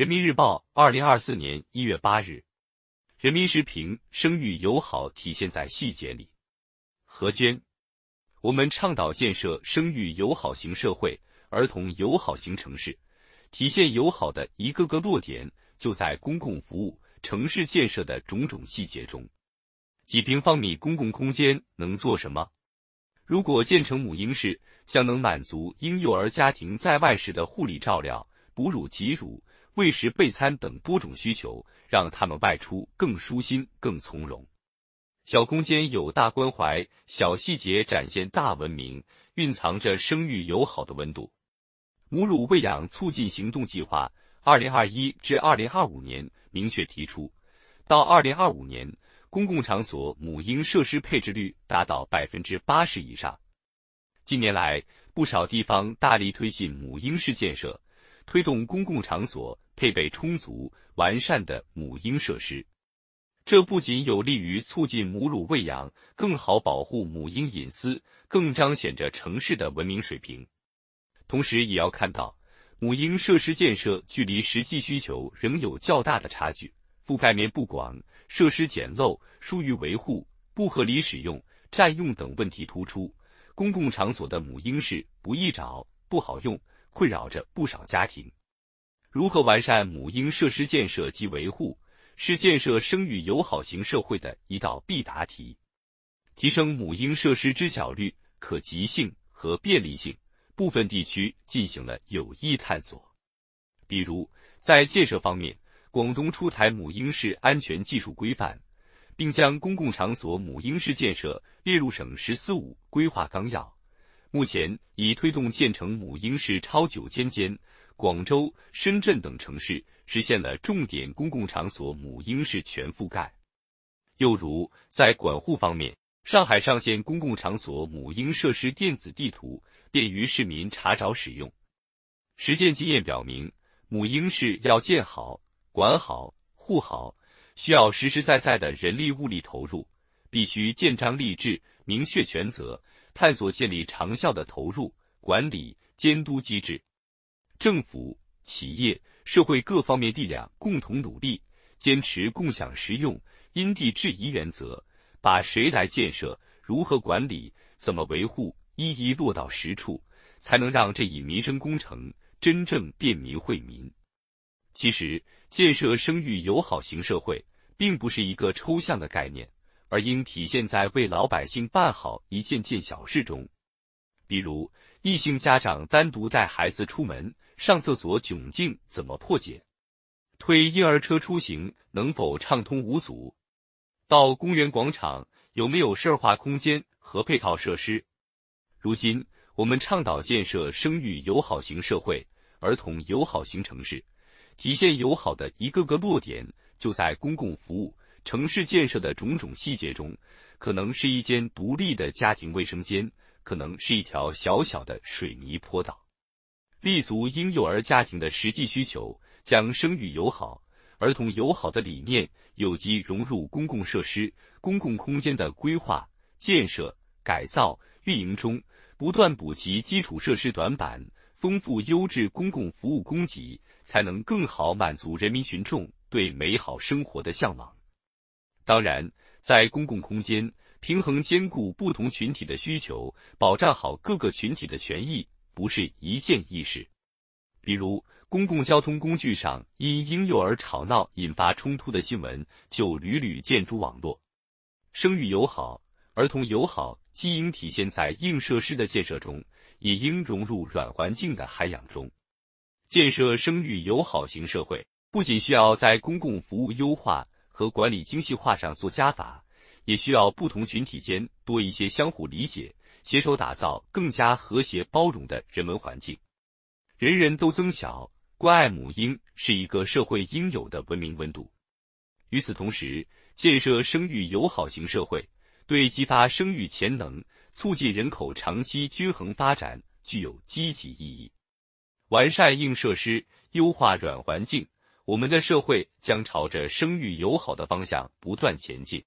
人民日报，二零二四年一月八日。人民时评：生育友好体现在细节里。何娟，我们倡导建设生育友好型社会、儿童友好型城市，体现友好的一个个落点就在公共服务、城市建设的种种细节中。几平方米公共空间能做什么？如果建成母婴室，将能满足婴幼儿家庭在外时的护理照料、哺乳挤乳。喂食、备餐等多种需求，让他们外出更舒心、更从容。小空间有大关怀，小细节展现大文明，蕴藏着生育友好的温度。母乳喂养促进行动计划（二零二一至二零二五年）明确提出，到二零二五年，公共场所母婴设施配置率达到百分之八十以上。近年来，不少地方大力推进母婴室建设。推动公共场所配备充足完善的母婴设施，这不仅有利于促进母乳喂养，更好保护母婴隐私，更彰显着城市的文明水平。同时，也要看到，母婴设施建设距离实际需求仍有较大的差距，覆盖面不广，设施简陋，疏于维护，不合理使用、占用等问题突出。公共场所的母婴室不易找，不好用。困扰着不少家庭。如何完善母婴设施建设及维护，是建设生育友好型社会的一道必答题。提升母婴设施知晓率、可及性和便利性，部分地区进行了有益探索。比如，在建设方面，广东出台母婴室安全技术规范，并将公共场所母婴室建设列入省“十四五”规划纲要。目前已推动建成母婴室超九千间，广州、深圳等城市实现了重点公共场所母婴室全覆盖。又如在管护方面，上海上线公共场所母婴设施电子地图，便于市民查找使用。实践经验表明，母婴室要建好、管好、护好，需要实实在在的人力物力投入，必须建章立制，明确权责。探索建立长效的投入、管理、监督机制，政府、企业、社会各方面力量共同努力，坚持共享实用、因地制宜原则，把谁来建设、如何管理、怎么维护一一落到实处，才能让这一民生工程真正便民惠民。其实，建设生育友好型社会，并不是一个抽象的概念。而应体现在为老百姓办好一件件小事中，比如异性家长单独带孩子出门上厕所窘境怎么破解？推婴儿车出行能否畅通无阻？到公园广场有没有社化空间和配套设施？如今我们倡导建设生育友好型社会、儿童友好型城市，体现友好的一个个落点就在公共服务。城市建设的种种细节中，可能是一间独立的家庭卫生间，可能是一条小小的水泥坡道。立足婴幼儿家庭的实际需求，将生育友好、儿童友好的理念有机融入公共设施、公共空间的规划、建设、改造、运营中，不断补齐基础设施短板，丰富优质公共服务供给，才能更好满足人民群众对美好生活的向往。当然，在公共空间平衡兼顾不同群体的需求，保障好各个群体的权益，不是一件易事。比如，公共交通工具上因婴幼儿吵闹引发冲突的新闻就屡屡见诸网络。生育友好、儿童友好，既应体现在硬设施的建设中，也应融入软环境的涵养中。建设生育友好型社会，不仅需要在公共服务优化。和管理精细化上做加法，也需要不同群体间多一些相互理解，携手打造更加和谐包容的人文环境。人人都增小，关爱母婴是一个社会应有的文明温度。与此同时，建设生育友好型社会，对激发生育潜能、促进人口长期均衡发展具有积极意义。完善硬设施，优化软环境。我们的社会将朝着生育友好的方向不断前进。